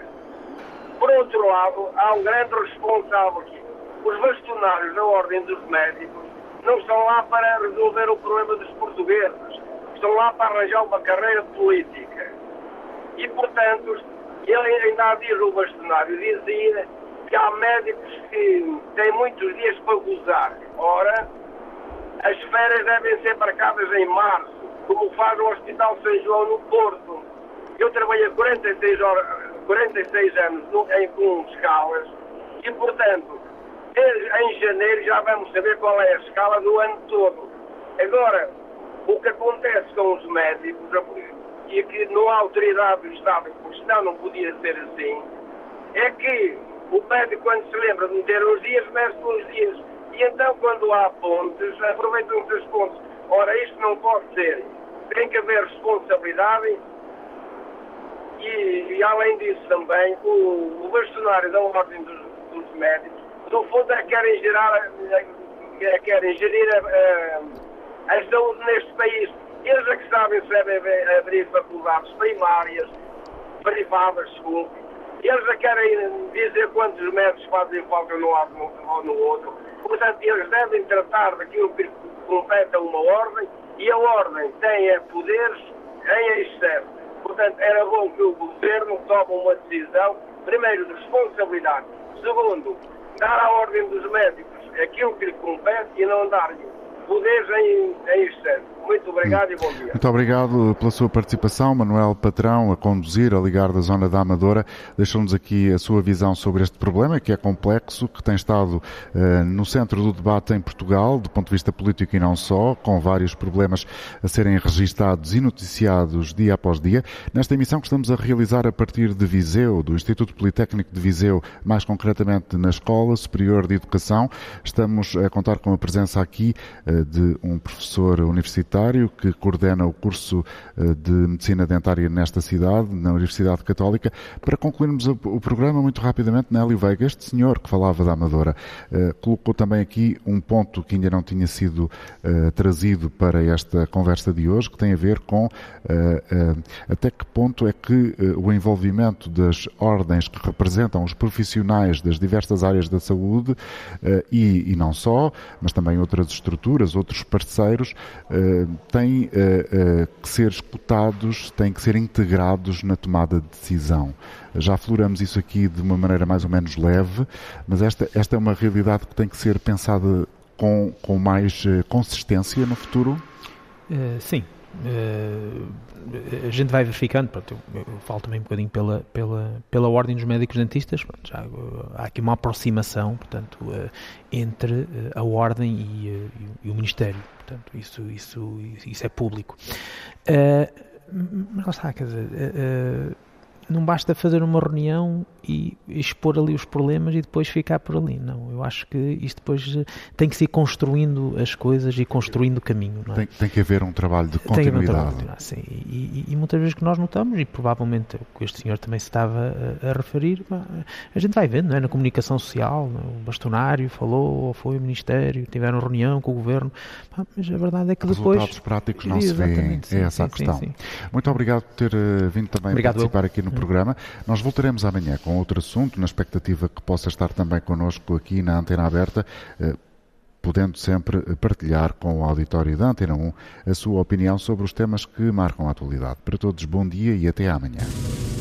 Por outro lado, há um grande responsável aqui. Os bastonários da Ordem dos Médicos não estão lá para resolver o problema dos portugueses. Estão lá para arranjar uma carreira política. E, portanto, ele ainda há dias o bastonário dizia que há médicos que têm muitos dias para gozar. Ora, as férias devem ser marcadas em março, como faz o Hospital São João no Porto. Eu trabalhei 46, horas, 46 anos no, em, com escalas e, portanto, em janeiro já vamos saber qual é a escala do ano todo. Agora, o que acontece com os médicos, e que não há autoridade do Estado, porque senão não podia ser assim, é que o médico, quando se lembra de meter os dias, mexe os dias. E então, quando há pontes, aproveitam-se as pontes. Ora, isto não pode ser. Tem que haver responsabilidade e, e além disso também, o, o bastonário da Ordem dos, dos Médicos, no fundo, é que querem gerar, é, querem gerir a, a, a saúde neste país eles é que sabem se devem abrir faculdades primárias, privadas, desculpe. Eles é que querem dizer quantos médicos fazem falta no lado ou no outro. Portanto, eles devem tratar daquilo que compete a uma ordem e a ordem tem é, poderes em excesso. Portanto, era bom que o governo tome uma decisão, primeiro, de responsabilidade. Segundo, dar à ordem dos médicos aquilo que lhe compete e não dar-lhe poderes em, em excesso. Muito obrigado e bom dia. Muito obrigado pela sua participação, Manuel Patrão, a conduzir, a ligar da zona da Amadora. Deixou-nos aqui a sua visão sobre este problema, que é complexo, que tem estado uh, no centro do debate em Portugal, do ponto de vista político e não só, com vários problemas a serem registados e noticiados dia após dia. Nesta emissão que estamos a realizar a partir de Viseu, do Instituto Politécnico de Viseu, mais concretamente na Escola Superior de Educação, estamos a contar com a presença aqui uh, de um professor universitário que coordena o curso eh, de Medicina Dentária nesta cidade, na Universidade Católica. Para concluirmos o programa, muito rapidamente, Nélio Veiga, este senhor que falava da Amadora, eh, colocou também aqui um ponto que ainda não tinha sido eh, trazido para esta conversa de hoje, que tem a ver com até que ponto é que o envolvimento das ordens que representam os profissionais das diversas áreas da saúde e, e não só, mas também outras estruturas, outros parceiros, têm uh, uh, que ser escutados, têm que ser integrados na tomada de decisão. Já afloramos isso aqui de uma maneira mais ou menos leve, mas esta, esta é uma realidade que tem que ser pensada com, com mais uh, consistência no futuro? sim, a gente vai verificando, pronto, eu, eu, falo também um bocadinho pela, pela, pela Ordem dos Médicos Dentistas, pronto, já, uh, há aqui uma aproximação portanto, uh, entre a Ordem e, e, o Ministério, portanto, isso, isso, isso é público. mas lá está, quer dizer, não basta fazer uma reunião e expor ali os problemas e depois ficar por ali. Não, eu acho que isto depois eh, tem que se ir construindo as coisas e construindo o caminho. É? Tem, tem, que haver um trabalho de continuidade. Um sim. E, e, e, muitas vezes que nós notamos, e provavelmente o que este senhor também se estava a, a referir, a gente vai vendo, não é? na comunicação social, o bastonário falou, ou foi o Ministério, tiveram reunião com o Governo, mas a verdade é que depois... Resultados práticos não se vêem, é essa a questão. Sim. Muito obrigado por ter uh, vindo também Obrigado, participar eu. aqui no hum. programa. Nós voltaremos amanhã com outro assunto, na expectativa que possa estar também connosco aqui na Antena Aberta. Uh, podendo sempre partilhar com o auditório da Antena 1 a sua opinião sobre os temas que marcam a atualidade. Para todos, bom dia e até amanhã.